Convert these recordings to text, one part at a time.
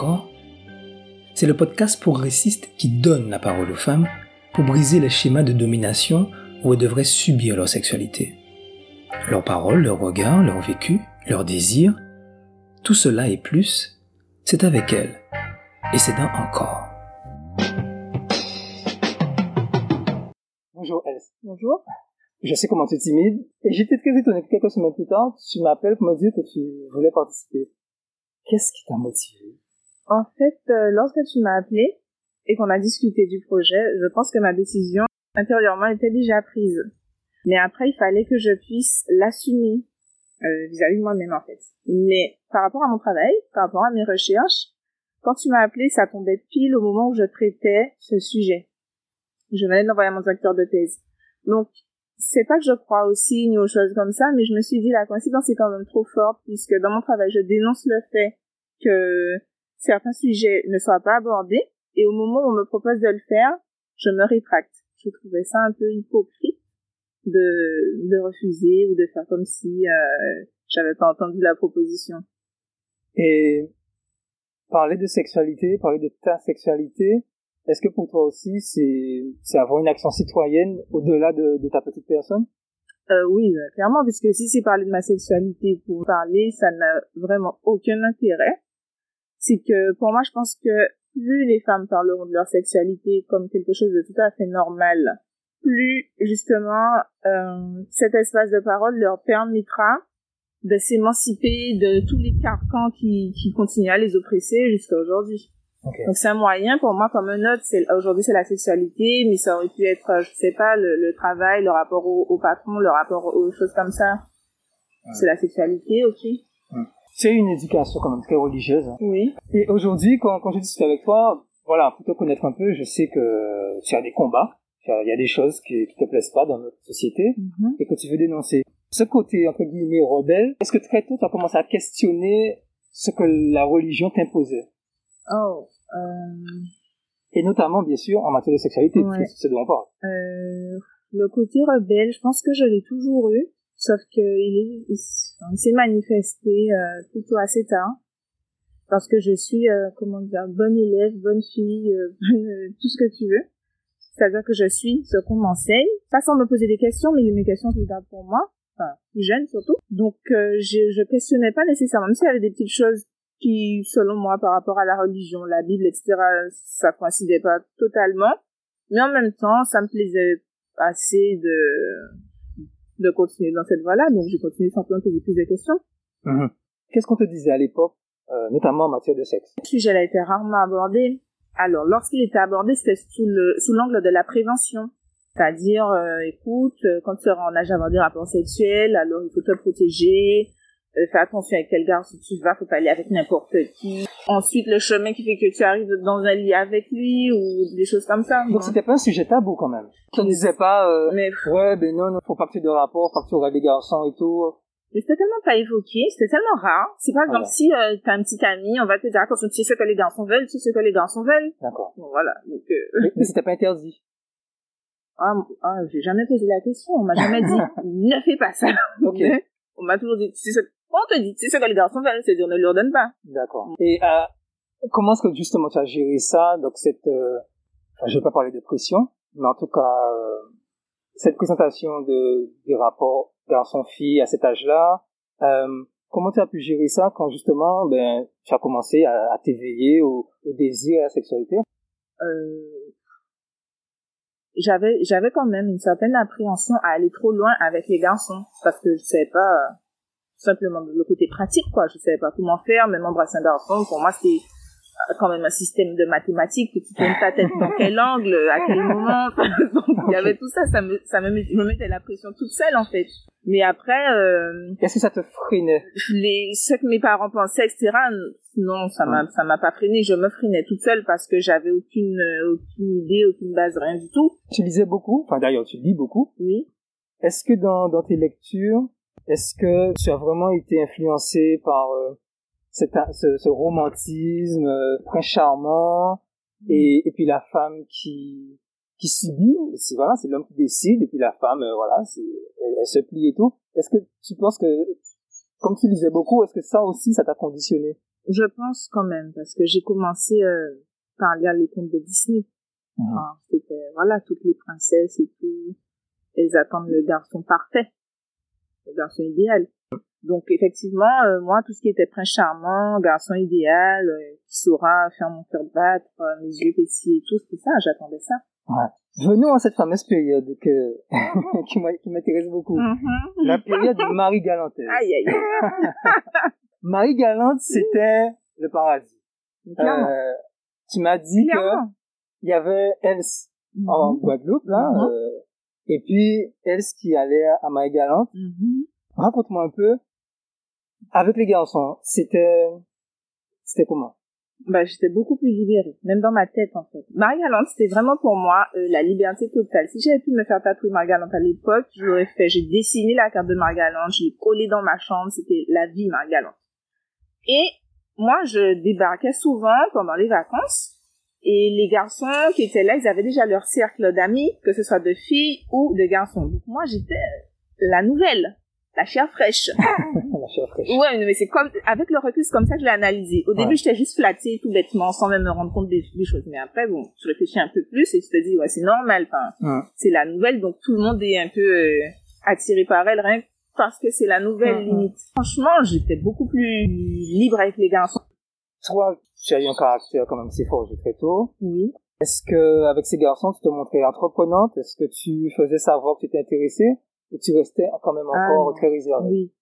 encore C'est le podcast progressiste qui donne la parole aux femmes pour briser les schémas de domination où elles devraient subir leur sexualité. Leurs paroles, leurs regards, leur vécu, leurs désirs, tout cela et plus, c'est avec elles. Et c'est dans encore. Bonjour Else. Bonjour. Je sais comment tu es timide et j'étais très étonné que quelques semaines plus tard, tu m'appelles pour me dire que tu voulais participer. Qu'est-ce qui t'a motivé En fait, euh, lorsque tu m'as appelé et qu'on a discuté du projet, je pense que ma décision intérieurement était déjà prise. Mais après, il fallait que je puisse l'assumer euh, vis-à-vis de moi-même en fait. Mais par rapport à mon travail, par rapport à mes recherches, quand tu m'as appelé, ça tombait pile au moment où je traitais ce sujet. Je venais de l'envoyer à mon directeur de thèse. Donc, c'est pas que je crois aux signes ou aux choses comme ça, mais je me suis dit la coïncidence est quand même trop forte puisque dans mon travail, je dénonce le fait que certains sujets ne soient pas abordés et au moment où on me propose de le faire, je me rétracte. Je trouvais ça un peu hypocrite de, de refuser ou de faire comme si euh, j'avais pas entendu la proposition. Et parler de sexualité, parler de ta sexualité, est-ce que pour toi aussi, c'est, c'est avoir une action citoyenne au-delà de, de ta petite personne? Euh, Oui, euh, clairement, puisque si c'est parler de ma sexualité pour parler, ça n'a vraiment aucun intérêt. C'est que pour moi, je pense que plus les femmes parleront de leur sexualité comme quelque chose de tout à fait normal, plus justement euh, cet espace de parole leur permettra de s'émanciper de tous les carcans qui, qui continuent à les oppresser jusqu'à aujourd'hui. Donc c'est un moyen pour moi comme un autre. C'est aujourd'hui c'est la sexualité, mais ça aurait pu être, je sais pas, le, le travail, le rapport au, au, patron, le rapport aux choses comme ça. C'est la sexualité, ok. C'est une éducation quand même très religieuse. hein. Oui. Et aujourd'hui, quand, quand je discute avec toi, voilà, pour te connaître un peu, je sais que tu as des combats, il y a des choses qui, qui te plaisent pas dans notre société Mhm. et que tu veux dénoncer. Ce côté, entre guillemets, rebelle, est-ce que très tôt tu as commencé à questionner ce que la religion t'imposait? Oh. Euh, Et notamment, bien sûr, en matière de sexualité, Ouais. c'est de parle. euh, le côté rebelle, je pense que je l'ai toujours eu, sauf que il il, s'est manifesté euh, plutôt assez tard, parce que je suis, euh, comment dire, bonne élève, bonne fille, euh, bonne- tout ce que tu veux. C'est-à-dire que je suis ce qu'on m'enseigne, pas sans me poser des questions, mais mes questions je les garde pour moi, enfin plus jeune surtout. Donc euh, je, je questionnais pas nécessairement, même s'il y avait des petites choses qui, selon moi, par rapport à la religion, la Bible, etc., ça coïncidait pas totalement. Mais en même temps, ça me plaisait assez de, de continuer dans cette voie-là, donc j'ai continué simplement à poser plus de questions. Mhm. Qu'est-ce qu'on te disait à l'époque, euh, notamment en matière de sexe? Le sujet a été rarement abordé. Alors, lorsqu'il était abordé, c'était sous le, sous l'angle de la prévention. C'est-à-dire, euh, écoute, euh, quand tu seras en âge d'avoir des rapports sexuels, alors il faut te protéger, euh, fais attention avec quel garçon tu vas, faut pas aller avec n'importe qui. Ensuite, le chemin qui fait que tu arrives dans un lit avec lui, ou des choses comme ça. Donc c'était pas un sujet tabou quand même. Tu ne disais pas, euh, Mais ouais, ben non, non, faut pas que tu aies de rapport, faut pas que tu auras des garçons et tout. Mais c'était tellement pas évoqué, c'était tellement rare. C'est par exemple Voilà. si euh, t'as un petit ami, on va te dire attention, tu sais ce que les garçons veulent, tu sais ce que les garçons veulent. D'accord. Bon, voilà. Donc, euh, Mais, mais c'était pas interdit. ah, ah, j'ai jamais posé la question. On m'a jamais dit ne fais pas ça. Ok. Mais on m'a toujours dit tu sais ce on te dit sais ce que les garçons veulent, c'est dire ne leur donne pas. D'accord. Et euh, comment est-ce que justement tu as géré ça Donc cette, euh, enfin, je vais pas parler de pression, mais en tout cas euh, cette présentation de des rapports garçon-fille à cet âge-là. Euh, comment tu as pu gérer ça quand justement ben tu as commencé à, à t'éveiller au, au désir et à la sexualité? Euh, j'avais j'avais quand même une certaine appréhension à aller trop loin avec les garçons parce que je savais pas simplement le côté pratique quoi. Je savais pas comment faire même embrasser un garçon pour moi c'était euh, quand même un système de mathématiques que tu tournes ta tête dans quel angle à quel moment. Donc il y avait tout ça ça me ça me je me mettais la pression toute seule en fait. Mais après euh, Est-ce que ça te freinait les ce que mes parents pensaient etc non ça m'a ça m'a pas freiné. Je me freinais toute seule parce que j'avais aucune euh, aucune idée aucune base rien du tout. Tu lisais beaucoup, enfin d'ailleurs tu lis beaucoup. oui. Est-ce que dans, dans tes lectures, est-ce que tu as vraiment été influencé par euh, cet ce, ce romantisme euh, très charmant et, et puis la femme qui qui subit, c'est voilà, c'est l'homme qui décide et puis la femme euh, voilà, c'est elle, elle se plie et tout. Est-ce que tu penses que comme tu lisais beaucoup, est-ce que ça aussi ça t'a conditionné? Je pense quand même, parce que j'ai commencé euh, par lire les contes de Disney. Enfin, C'était, voilà, toutes les princesses et tout, elles attendent le garçon parfait, garçon idéal. Donc effectivement, euh, moi, tout ce qui était prince charmant, garçon idéal, euh, qui saura faire mon cœur battre, euh, mes yeux pétiller et tout, c'était ça, j'attendais ça. Venons à cette fameuse période que, qui m'intéresse beaucoup. La période de Marie Galantaise. Aïe, aïe. Marie Galante, c'était le paradis. Euh, tu m'as dit que Clairement. il y avait Els en Mhm. Guadeloupe, là, Mhm. euh, et puis Els qui allait à Marie Galante. Mhm. Raconte-moi un peu, avec les garçons, c'était, c'était comment? bah, j'étais beaucoup plus libérée, même dans ma tête en fait. Marie-Galante, c'était vraiment pour moi euh, la liberté totale. Si j'avais pu me faire tatouer Marie-Galante à l'époque, je l'aurais fait. J'ai dessiné la carte de Marie-Galante, je l'ai collée dans ma chambre, c'était la vie Marie-Galante. Et moi, je débarquais souvent pendant les vacances, et les garçons qui étaient là, ils avaient déjà leur cercle d'amis, que ce soit de filles ou de garçons. Donc moi, j'étais la nouvelle, la chair fraîche. La chair fraîche. Ouais, mais c'est comme, avec le recul, c'est comme ça que je l'ai analysé. Au début, Ouais. j'étais juste flattée, tout bêtement, sans même me rendre compte des, des choses. Mais après, bon, je réfléchis un peu plus et je te dis, ouais, c'est normal. Enfin, c'est la nouvelle, donc tout le monde est un peu euh, attiré par elle, rien que parce que c'est la nouvelle Mhm. limite. Franchement, j'étais beaucoup plus libre avec les garçons. Toi, tu as eu un caractère quand même assez forgé très tôt. Oui. Est-ce que, avec ces garçons, tu te montrais entreprenante? Est-ce que tu faisais savoir que tu étais intéressée? Ou tu restais quand même Ah, encore non. très réservée? Oui.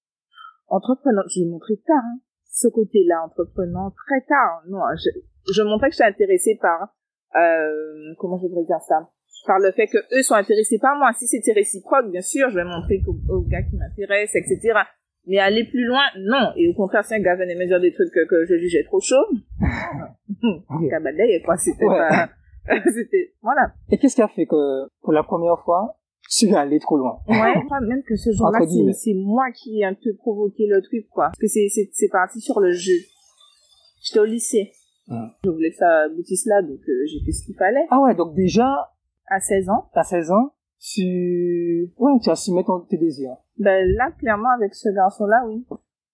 Entreprenant, je l'ai montré tard, hein. Ce côté-là, entreprenant, très tard. Non, je, je montrais que j'étais intéressée par, euh, comment je pourrais dire ça? Par le fait que eux sont intéressés par moi. Si c'était réciproque, bien sûr, je vais montrer qu'au au gars qui m'intéresse, etc. Mais aller plus loin, non. Et au contraire, gars venait me dire des trucs que, que je jugeais trop chaud, Ok. cabadeye, quoi, c'était Ouais. pas, c'était, voilà. Et qu'est-ce qui a fait que, pour la première fois, tu es allé trop loin? Ouais, même que ce jour-là, c'est moi qui ai un peu provoqué le truc, quoi. Parce que c'est c'est c'est parti sur le jeu. J'étais au lycée. Hum. Je voulais que ça aboutisse là, donc euh, j'ai fait ce qu'il fallait. Ah ouais, donc déjà, À 16 ans, à 16 ans, tu, ouais, tu as assumé ton, tes désirs. ben là, clairement, avec ce garçon-là, oui.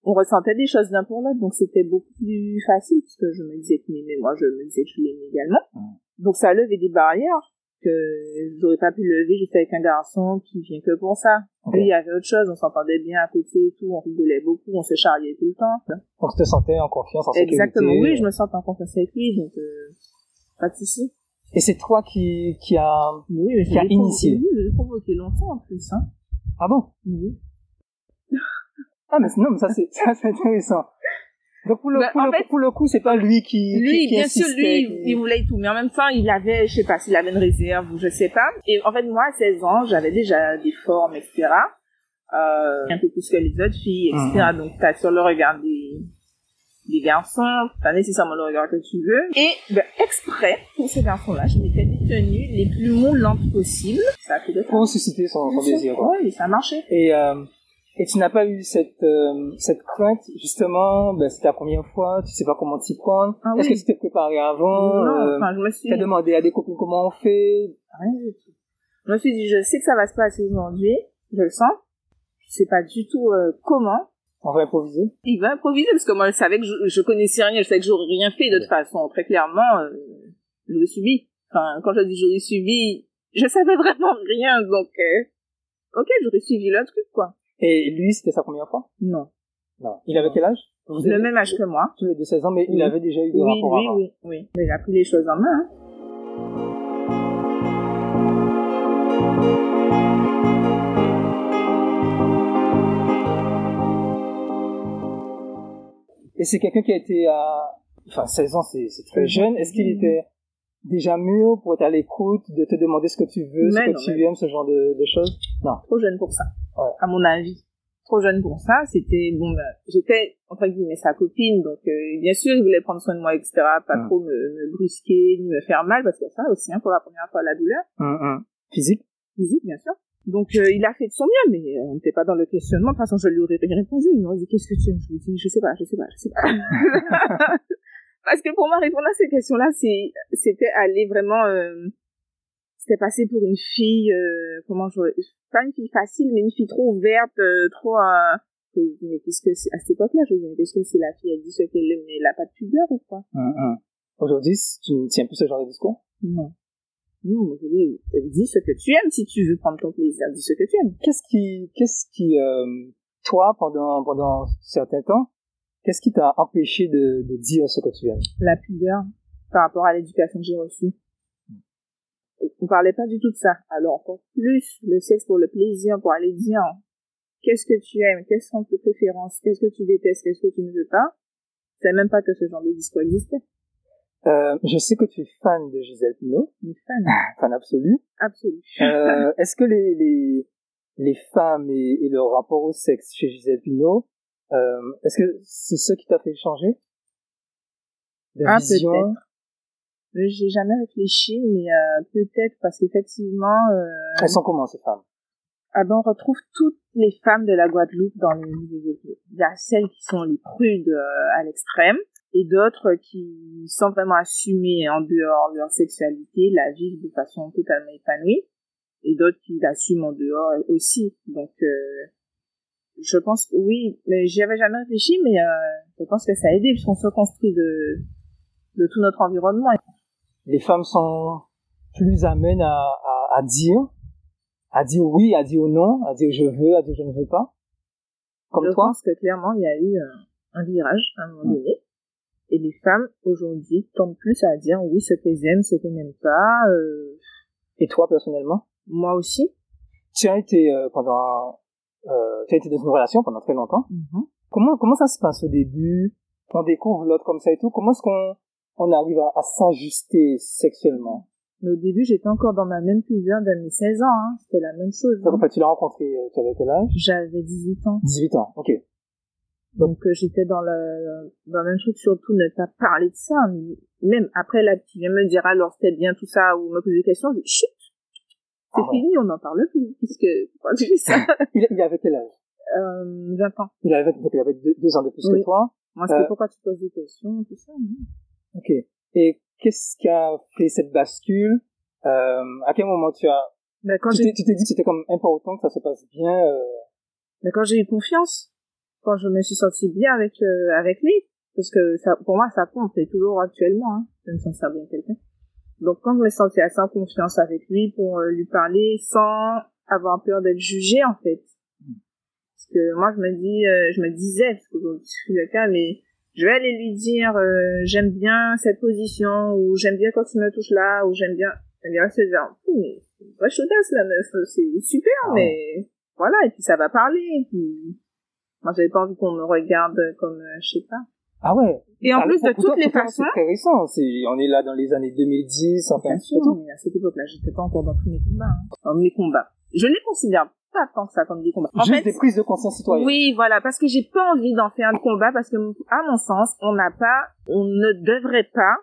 On ressentait des choses l'un pour l'autre, donc c'était beaucoup plus facile, parce que je me disais que mais moi, je me disais que je l'aimais également. Hum. Donc ça a levé des barrières que j'aurais pas pu lever juste avec un garçon qui vient que pour ça. Ok. Lui, il y avait autre chose, on s'entendait bien à côté et tout, on rigolait beaucoup, on se charriait tout le temps. Donc tu te sentais en confiance, en sécurité. Exactement, oui, je me sens en confiance avec lui, donc euh, pas de souci. Et c'est toi qui, qui a, Oui, mais Qui a initié. Oui, je l'ai provoqué longtemps en plus. Hein. ah bon? Oui. Ah, mais non, mais ça c'est, ça c'est intéressant. Donc pour le, Ben, pour, en le, fait- pour le coup, c'est pas lui qui, Lui, qui, qui bien sûr, lui, qui- il voulait tout, mais en même temps, il avait, je sais pas s'il avait une réserve ou je sais pas. Et en fait, moi, à 16 ans, j'avais déjà des formes, etc. Euh, un peu plus que les autres filles, etc. Donc, t'as sur le regard des, des garçons, pas nécessairement le regard que tu veux. Et, ben, exprès, pour ces garçons-là, je m'étais des tenues les plus moulantes possibles. Ça a fait de pour susciter son, son désir. quoi? Oui, ça a marché. Et, euh, et tu n'as pas eu cette, euh, cette crainte, justement, ben, c'est ta première fois, tu sais pas comment t'y prendre. Ah Est-ce oui. que tu t'es préparé avant? non, euh, enfin, je me suis... T'as demandé à des copines comment on fait? Rien du tout. Je me suis dit, je sais que ça va se passer aujourd'hui, je le sens. Je sais pas du tout euh, comment. On va improviser? Il va improviser parce que moi, je savais que je, je connaissais rien, je savais que j'aurais rien fait de toute façon. Très clairement, euh, j'aurais subi. Enfin, quand je dis j'aurais subi, je savais vraiment rien, donc euh, ok, j'aurais suivi le truc, quoi. Et lui, c'était sa première fois? Non. Non. Il avait quel âge? Vous Le même âge que moi. tous les deux 16 ans, mais il avait déjà eu des Oui, rapports oui, avant. oui, oui. Mais il a pris les choses en main. hein. Et c'est quelqu'un qui a été à, enfin, 16 ans, c'est, c'est très Mhm. jeune. Est-ce qu'il était déjà mûr pour être à l'écoute, de te demander ce que tu veux, ce que tu aimes, ce genre de, de choses? Non. trop jeune pour ça, Ouais. à mon avis. Trop jeune pour ça, c'était bon. ben, j'étais entre guillemets sa copine, donc euh, bien sûr il voulait prendre soin de moi, etc. Pas Mm. trop me, me brusquer ni me faire mal parce qu'il y a ça aussi hein, pour la première fois la douleur Hum, hum. Physique? physique, bien sûr. Donc euh, il a fait de son mieux, mais euh, on n'était pas dans le questionnement. De toute façon, je lui aurais répondu. Il m'aurait dit qu'est-ce que tu aimes? Je lui ai dit je sais pas, je sais pas, je sais pas. parce que pour moi répondre à ces questions-là, c'est c'était aller vraiment. Euh, c'était passé pour une fille, euh, comment je, pas une fille facile, mais une fille trop ouverte, euh, trop, mais qu'est-ce que c'est, à cette époque-là, je me dis, mais qu'est-ce que c'est la fille, elle dit ce qu'elle aime, mais elle n'a pas de pudeur ou quoi? Hum, hum. Aujourd'hui, tu ne tiens plus ce genre de discours? Non. Non, je dis, dis ce que tu aimes si tu veux prendre ton plaisir, dis ce que tu aimes. Qu'est-ce qui, qu'est-ce qui, euh, toi, pendant, pendant certains temps, qu'est-ce qui t'a empêché de, de dire ce que tu aimes? La pudeur par rapport à l'éducation que j'ai reçue. On parlait pas du tout de ça. Alors, encore plus le sexe pour le plaisir, pour aller dire qu'est-ce que tu aimes, quelles sont tes préférences, qu'est-ce que tu détestes, qu'est-ce que tu ne veux pas. C'est même pas que ce genre de discours existait. Euh, Je sais que tu es fan de Gisèle Pinot, fan. fan absolu. Absolue. Euh, Est-ce que les, les, les femmes et, et leur rapport au sexe chez Gisèle Pinot, euh, est-ce que c'est ce qui t'a fait changer de Ah, vision? Euh, J'ai jamais réfléchi, mais euh, peut-être parce qu'effectivement, euh, Elles sont comment ces femmes? Ah ben, on retrouve toutes les femmes de la Guadeloupe dans les milieux Il y a celles qui sont les prudes euh, à l'extrême et d'autres qui sont vraiment assumées en dehors de leur sexualité, la vivent de façon totalement épanouie et d'autres qui l'assument en dehors aussi. Donc, euh, je pense que oui, mais j'y avais jamais réfléchi, mais euh, je pense que ça a aidé puisqu'on se construit de, de tout notre environnement. Les femmes sont plus amènes à, à, à dire, à dire oui, à dire non, à dire je veux, à dire je ne veux pas. Comme je toi pense que clairement, il y a eu un, un virage à un moment donné. Et les femmes, aujourd'hui, tendent plus à dire oui, ce qu'elles aiment, ce qu'elles n'aiment pas. Euh, Et toi personnellement? Moi aussi. Tu as été euh, pendant, euh, tu as été dans une relation pendant très longtemps. Comment comment ça se passe au début? On découvre l'autre comme ça et tout. Comment est-ce qu'on on arrive à, à s'ajuster sexuellement? Mais au début, j'étais encore dans ma même pudeur de mes 16 ans. Hein. C'était la même chose. Donc, hein. en fait, tu l'as rencontré, tu avais quel âge? J'avais 18 ans. 18 ans, ok. Donc euh, j'étais dans le, dans le même truc, surtout ne pas parler de ça. Même après, là, tu viens me dire alors c'était bien tout ça ou me poser des questions, je dis, chut, c'est Ah fini, on n'en parle plus. Puisque, pourquoi tu fais ça? Il, il avait quel âge? Euh, 20 ans. il avait, donc il avait deux, deux ans de plus Oui. que toi. Moi, c'était Euh, pourquoi tu poses des questions, tout ça. non Ok. Et qu'est-ce qui a fait cette bascule? Euh, À quel moment tu as quand tu t'es dit que c'était comme important que ça se passe bien euh, mais quand j'ai eu confiance, quand je me suis sentie bien avec euh, avec lui, parce que ça, pour moi, ça compte, et toujours actuellement, hein, de me sentir bien quelqu'un. Donc quand je me sentais assez en confiance avec lui pour euh, lui parler sans avoir peur d'être jugée, en fait. Parce que moi, je me dis, euh, je me disais, parce que c'est plus le cas, mais je vais aller lui dire, euh, j'aime bien cette position, ou j'aime bien quand tu me touches là, ou j'aime bien, elle dirait, c'est genre, Ouh, mais c'est une vraie chaudasse, la meuf, c'est super, Ah mais voilà, et puis ça va parler, et puis moi, j'avais pas envie qu'on me regarde comme, euh, je sais pas. Ah ouais. Et en Ah, plus de toutes les façons, C'est très récent. C'est, on est là dans les années 2010, enfin, bien sûr, mais à cette époque-là, j'étais pas encore dans tous mes combats. Hein. Dans mes combats. Je les considère pas tant que ça comme des combats. En Juste fait, des prises de conscience citoyenne. Oui, voilà, parce que j'ai pas envie d'en faire un combat, parce que, à mon sens, on n'a pas, on ne devrait pas,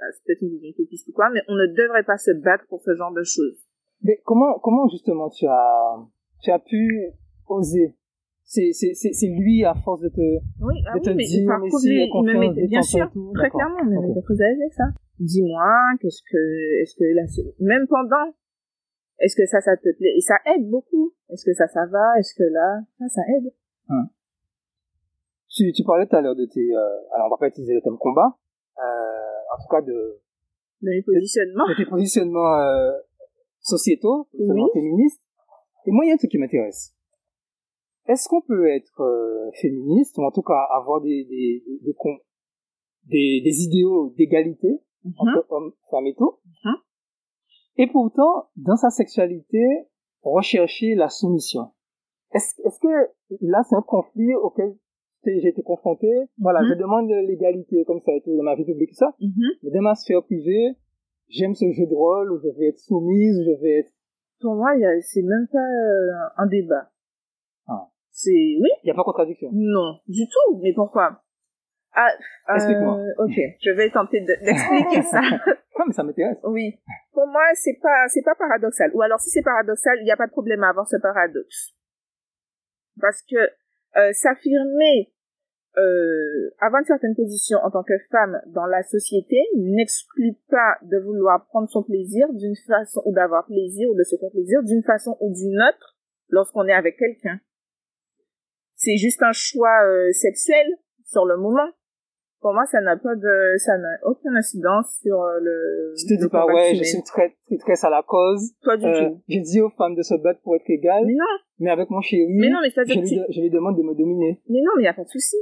euh, c'est peut-être une vision utopiste ou quoi, mais on ne devrait pas se battre pour ce genre de choses. Mais comment, comment justement tu as, tu as pu oser c'est, c'est, c'est, lui à force de te, Oui, ah de oui, te mais dire, par mais contre, si, lui, il me mettait, bien sûr, tout. très clairement, il très à l'aise avec ça. Dis-moi, qu'est-ce que, est-ce que là, même pendant, est-ce que ça, ça te plaît? Et ça aide beaucoup. Est-ce que ça, ça va? Est-ce que là, ça, ça aide? Tu, tu parlais tout à l'heure de tes, euh, alors on va pas utiliser le thème combat, euh, en tout cas de, De mes positionnements. de tes positionnements euh, sociétaux, Oui. féministes. Et moi, il y a un truc qui m'intéresse. Est-ce qu'on peut être euh, féministe, ou en tout cas avoir des, des, des, des, des, idéaux d'égalité Mhm. entre hommes, femmes et tout, Mhm. et pourtant, dans sa sexualité, rechercher la soumission Est-ce est-ce que là, c'est un conflit auquel j'ai été confronté Voilà, Mhm. je demande l'égalité comme ça et tout dans ma vie publique ça, mais dans ma sphère privée, j'aime ce jeu de rôle où je vais être soumise, où je vais être... Pour moi, c'est même pas euh, un débat. Ah. C'est, oui, Il n'y a pas contradiction. non, du tout. Mais pourquoi? Ah, euh, Explique-moi. ok, je vais tenter de- d'expliquer ça. Non, mais ça m'intéresse. Oui. Pour moi, c'est pas, c'est pas paradoxal. Ou alors, si c'est paradoxal, il n'y a pas de problème à avoir ce paradoxe. Parce que euh, s'affirmer, euh, avoir une certaine position en tant que femme dans la société n'exclut pas de vouloir prendre son plaisir d'une façon, ou d'avoir plaisir, ou de se faire plaisir d'une façon ou d'une autre lorsqu'on est avec quelqu'un. C'est juste un choix euh, sexuel sur le moment. Pour moi, ça n'a pas de, ça n'a aucune incidence sur euh, le. Tu te dis pas, ouais, je suis très, très, très à la cause. Pas du Euh, tout. je dis aux femmes de se battre pour être égales, Mais non, mais avec mon chéri, mais non, mais je, lui, de- je lui demande de me dominer. Mais non, mais il n'y a pas de souci.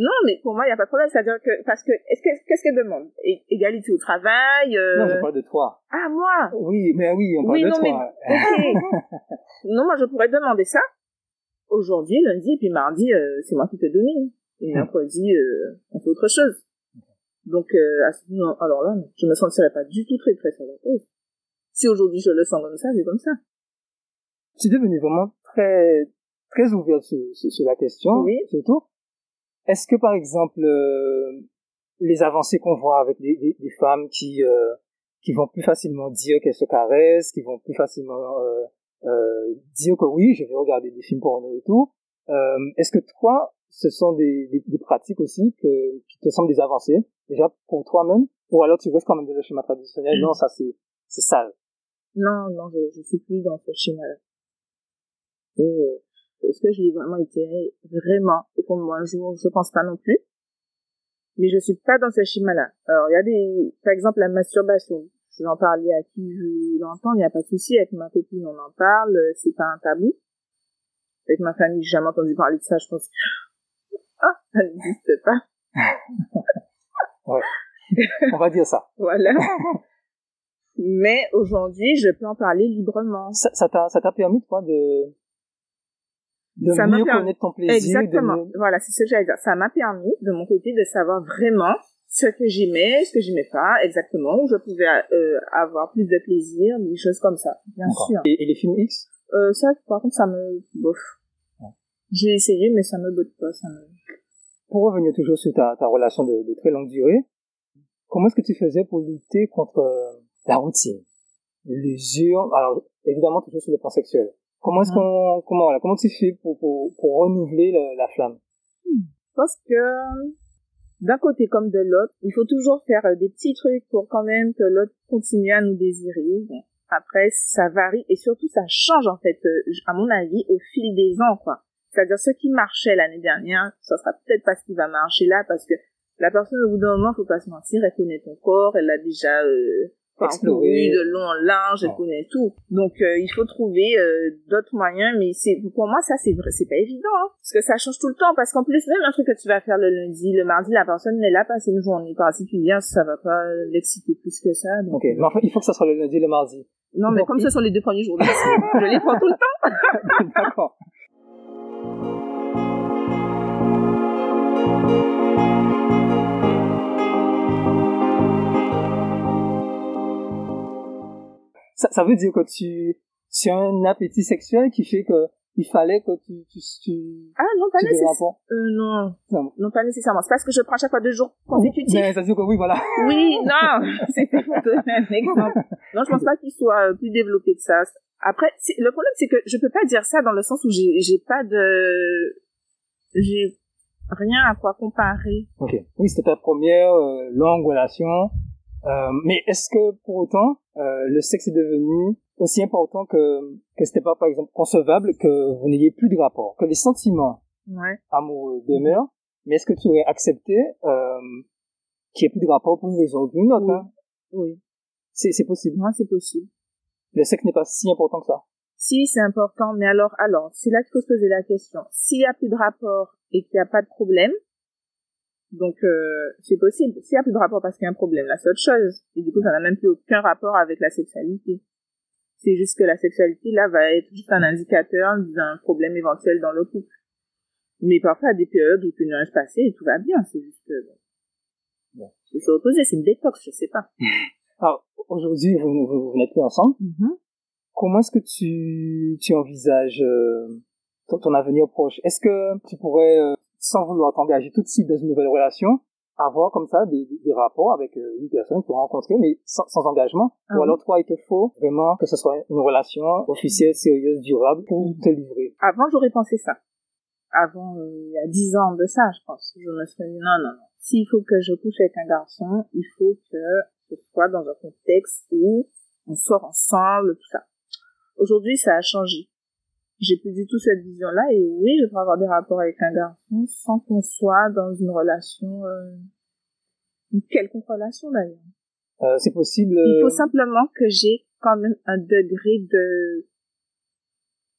Non, mais pour moi, il n'y a pas de problème. C'est-à-dire que, parce que, est-ce que, qu'est-ce qu'elle demande? É- Égalité au travail, euh... Non, je parle de toi. Ah, moi! Oui, mais oui, on parle Oui, de non, mais, toi. non, moi, je pourrais demander ça. Aujourd'hui, lundi, et puis mardi, euh, c'est moi qui te domine. Et Hmm. mercredi, euh, on fait autre chose. Donc, euh, à ce- non, alors là, je me sentirais pas du tout très, très cause. Si aujourd'hui je le sens comme ça, c'est comme ça. tu es devenu vraiment très, très ouvert sur, sur, sur la question, Oui. surtout. Est-ce que, par exemple, euh, les avancées qu'on voit avec des, des, des femmes qui, euh, qui vont plus facilement dire qu'elles se caressent, qui vont plus facilement euh, euh, dire que oui, je vais regarder des films porno et tout, euh, est-ce que toi, ce sont des, des, des pratiques aussi que, qui te semblent des avancées, déjà pour toi-même, ou alors tu restes quand même dans le schéma traditionnel, non, ça c'est c'est sale. Non, non, je, je suis plus dans ce schéma-là. Euh, Est-ce que je l'ai vraiment été vraiment de moi un jour Je pense pas non plus. Mais je suis pas dans ce schéma-là. Alors, il y a des, par exemple, la masturbation. Je vais en parler à qui je l'entends, il n'y a pas de souci. Avec ma copine, on en parle, euh, c'est pas un tabou. Avec ma famille, j'ai jamais entendu parler de ça, je pense que, ah, ça n'existe pas. On va dire ça. Voilà. Mais aujourd'hui, je peux en parler librement. ça t'a ça t'a permis toi de de Ça mieux permis- connaître ton plaisir Exactement. de. Voilà, c'est ce que j'allais dire. Ça m'a permis, de mon côté, de savoir vraiment ce que j'aimais, ce que j'aimais pas, exactement, où je pouvais euh, avoir plus de plaisir, des choses comme ça, bien sûr. et, et les films X? Euh, ça, par contre, ça me bof. Ouais. J'ai essayé, mais ça me botte pas. Ça me... pour revenir toujours sur ta, ta relation de, de très longue durée comment est-ce que tu faisais pour lutter contre euh, la routine l'usure alors évidemment toujours sur le plan sexuel comment est-ce qu'on comment voilà comment tu fais pour pour, pour renouveler la, la flamme? Je pense que d'un côté comme de l'autre, il faut toujours faire euh, des petits trucs pour quand même que l'autre continue à nous désirer. Après, ça varie et surtout ça change en fait, euh, à mon avis, au fil des ans, quoi. C'est-à-dire ce qui marchait l'année dernière, ça sera peut-être pas ce qui va marcher là parce que la personne au bout d'un moment, faut pas se mentir, elle connaît ton corps, elle a déjà euh, Exploré. parcouru de long en large, Ouais. connaît tout. Donc euh, il faut trouver euh, d'autres moyens, mais c'est pour moi ça c'est vrai, c'est pas évident, hein, parce que ça change tout le temps. Parce qu'en plus même un truc que tu vas faire le lundi, le mardi, la personne n'est là passer une journée particulière, ça va pas l'exciter plus que ça. Donc, ok mais enfin il faut que ça soit le lundi et le mardi Non mais Donc, comme ce sont les deux premiers jours je les prends tout le temps. d'accord ça, ça veut dire que tu, tu as un appétit sexuel qui fait que il fallait que tu, tu, tu, Ah non pas nécessairement. Euh, non, Non. non pas nécessairement. C'est parce que je prends chaque fois deux jours consécutifs. Mais ça veut dire que oui, voilà. Oui, non, c'était pour donner un exemple. Non, je pense pas qu'il soit euh, plus développé que ça. Après, c'est- le problème, c'est que je peux pas dire ça dans le sens où j'ai j'ai pas de... J'ai rien à quoi comparer. Ok. Oui, c'était ta première euh, longue relation. Euh, mais est-ce que pour autant, euh, le sexe est devenu aussi important que que c'était pas par exemple concevable que vous n'ayez plus de rapport, que les sentiments Ouais. amoureux demeurent, mais est-ce que tu aurais accepté euh, qu'il n'y ait plus de rapport pour une raison ou pour une autre Oui. hein? Oui. C'est c'est possible. Moi, c'est possible. Le sexe n'est pas si important que ça. Si, c'est important, mais alors, alors, c'est là qu'il faut se poser la question. S'il y a plus de rapport et qu'il n'y a pas de problème, donc euh, c'est possible. S'il y a plus de rapport parce qu'il y a un problème, là, c'est autre chose. Et du coup, ça n'a même plus aucun rapport avec la sexualité. C'est juste que la sexualité, là, va être juste un indicateur d'un problème éventuel dans le couple. Mais parfois, à des périodes où peut ne rien se passer et tout va bien. C'est juste que... Bon. Faut se reposer, c'est une détox, je sais pas. Alors aujourd'hui, vous, vous, vous n'êtes plus ensemble. Comment est-ce que tu, tu envisages euh, ton, ton avenir proche? Est-ce que tu pourrais, euh, sans vouloir t'engager tout de suite dans une nouvelle relation, avoir comme ça des, des- des rapports avec euh, une personne pour rencontrer, mais sans, sans engagement Ah Ou alors toi, il te faut vraiment que ce soit une relation officielle, sérieuse, durable pour te livrer Avant, j'aurais pensé ça. Avant, euh, il y a dix ans de ça, je pense. Je me serais dit, non, non, non. S'il faut que je couche avec un garçon, il faut que ce soit dans un contexte où on sort ensemble, tout ça. Aujourd'hui, ça a changé. J'ai plus du tout cette vision-là. Et oui, je peux avoir des rapports avec un garçon sans qu'on soit dans une relation, euh, une quelconque relation d'ailleurs. Euh, c'est possible. Il faut euh, simplement que j'ai quand même un degré de,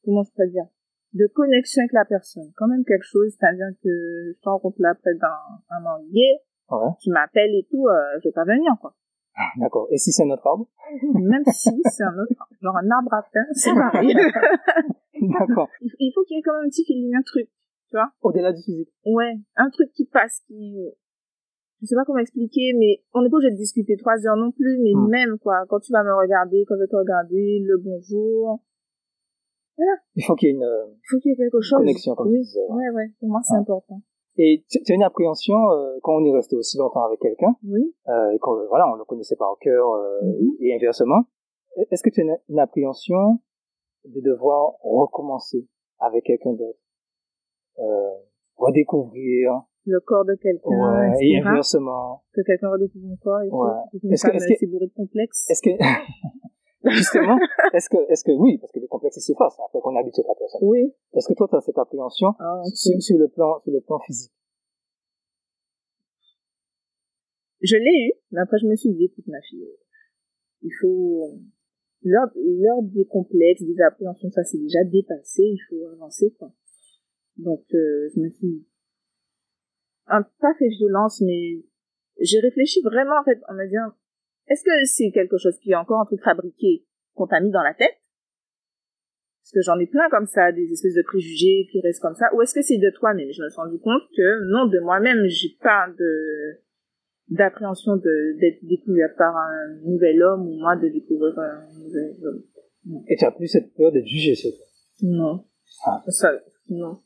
comment je peux dire, de connexion avec la personne. Quand même quelque chose, c'est-à-dire que je t'en là après dans un an, Ouais. tu m'appelles et tout, euh, je vais pas venir, quoi. D'accord. Et si c'est notre arbre? Même si c'est un autre, genre un arbre à pain, c'est pareil. D'accord. il faut qu'il y ait quand même un petit feeling, un truc, tu vois. Au-delà du physique. Ouais, un truc qui passe, qui, je sais pas comment expliquer, mais on n'est pas obligé de discuter trois heures non plus, mais Hmm. même, quoi, quand tu vas me regarder, quand je vais te regarder, le bonjour, Il faut qu'il y ait une euh, il faut qu'il y ait quelque chose. connexion, comme tu oui. disais. ouais. Ouais, pour moi, c'est Ah. important. Et tu tu as une appréhension euh, quand on est resté aussi longtemps avec quelqu'un Oui. euh, et qu'on voilà, on le connaissait par cœur euh, Mhm. et inversement. Est-ce que tu as une, une appréhension de devoir recommencer avec quelqu'un d'autre, euh, redécouvrir, Le corps de quelqu'un, ouais, et inversement. Que quelqu'un redécouvre mon corps et Ouais. tout. Une Est-ce que- c'est bourré de complexes. Est-ce que justement, est-ce que est-ce que oui, parce que les complexes s'effacent après qu'on habitue la personne. Oui. Est-ce que toi tu as cette appréhension Ah, sur, sur le plan sur le plan physique? Je l'ai eu, mais après je me suis dit, écoute ma fille, euh, il faut l'heure l'heure des complexes, des appréhensions, ça c'est déjà dépassé, il faut avancer quoi. Donc euh, je me suis un pas fait violence, mais j'ai réfléchi vraiment en fait en me disant, est-ce que c'est quelque chose qui est encore un truc fabriqué qu'on t'a mis dans la tête? Parce que j'en ai plein comme ça, des espèces de préjugés qui restent comme ça. Ou est-ce que c'est de toi-même? Je me suis rendu compte que non, de moi-même, j'ai pas de d'appréhension de d'être découvert par un nouvel homme ou moi de découvrir un nouvel homme. Et tu as plus cette peur d'être jugé toi. Non. Ah. Ça, non.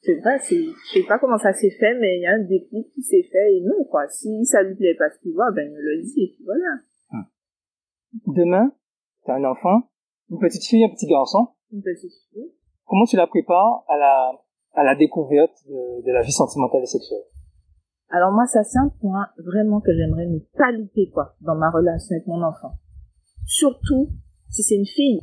C'est vrai, c'est, je sais pas comment ça s'est fait, mais il y a un déclic qui s'est fait et non, quoi. Si ça lui plaît pas ce qu'il voit, ben, il me le dit et puis voilà. Demain, tu as un enfant, une petite fille, un petit garçon. Une petite fille. Comment tu la prépares à la à la découverte de, de la vie sentimentale et sexuelle? Alors moi, ça c'est un point vraiment que j'aimerais ne pas louper, quoi, dans ma relation avec mon enfant. Surtout si c'est une fille.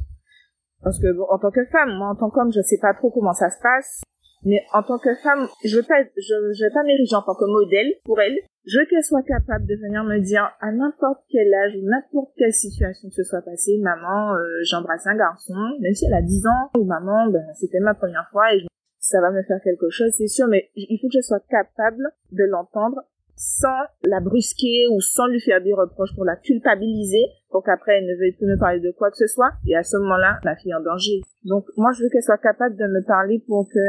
Parce que bon, en tant que femme, moi en tant qu'homme, je sais pas trop comment ça se passe. Mais en tant que femme, je veux pas, je, je vais pas m'ériger en tant que modèle pour elle. Je veux qu'elle soit capable de venir me dire à n'importe quel âge ou n'importe quelle situation que ce soit passée, maman, euh, j'embrasse un garçon, même si elle a 10 ans, ou maman, ben, c'était ma première fois et je- ça va me faire quelque chose, c'est sûr, mais il faut que je sois capable de l'entendre sans la brusquer ou sans lui faire des reproches pour la culpabiliser pour qu'après elle ne veuille plus me parler de quoi que ce soit. Et à ce moment-là ma fille est en danger. Donc moi je veux qu'elle soit capable de me parler pour que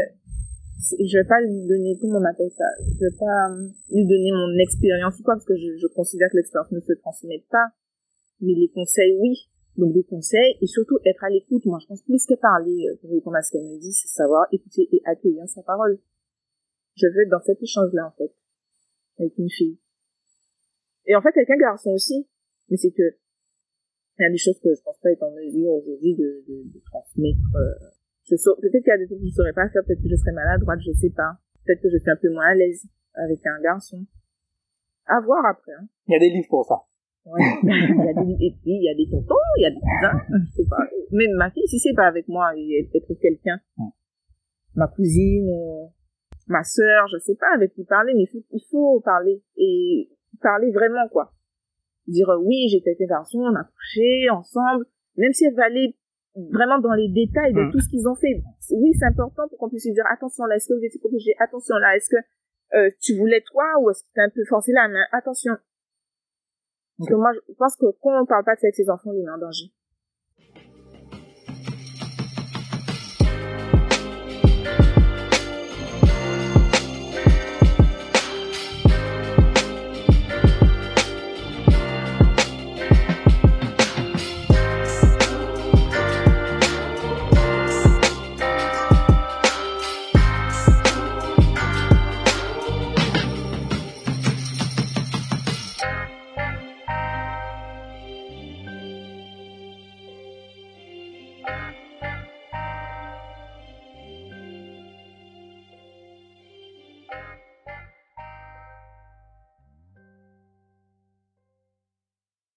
je vais pas lui donner comment on appelle ça? Je vais pas euh, lui donner mon expérience ou quoi parce que je, je considère que l'expérience ne se transmet pas. Mais les conseils oui donc des conseils et surtout être à l'écoute moi je pense plus que parler euh, pour répondre à ce qu'elle me dit c'est savoir écouter et accueillir sa parole je veux être dans cet échange là en fait avec une fille. Et en fait, avec un garçon aussi. Mais c'est que, il y a des choses que je pense pas être en mesure aujourd'hui de, de, de transmettre. Euh, peut-être qu'il y a des trucs que je saurais pas faire, peut-être que je serais maladroite, je sais pas. Peut-être que je suis un peu moins à l'aise avec un garçon. À voir après, hein. Il y a des livres pour ça. Ouais. il y a des, et puis, il y a des tontons, il y a des cousins, je sais pas. Même ma fille, si c'est pas avec moi, elle peut trouve quelqu'un. Mm. Ma cousine, euh, ma sœur, je sais pas avec qui parler, mais il faut, il faut parler. Et parler vraiment, quoi. Dire, euh, oui, j'étais avec un garçon, on a couché ensemble, même si elle va aller vraiment dans les détails de Mm. tout ce qu'ils ont fait. Oui, c'est important pour qu'on puisse dire, attention là, est-ce que vous étiez protégé? Attention là, est-ce que euh, tu voulais toi ou est-ce que tu un peu forcé la main? Attention. Parce que moi, je pense que quand on parle pas de avec ses enfants, il est en danger.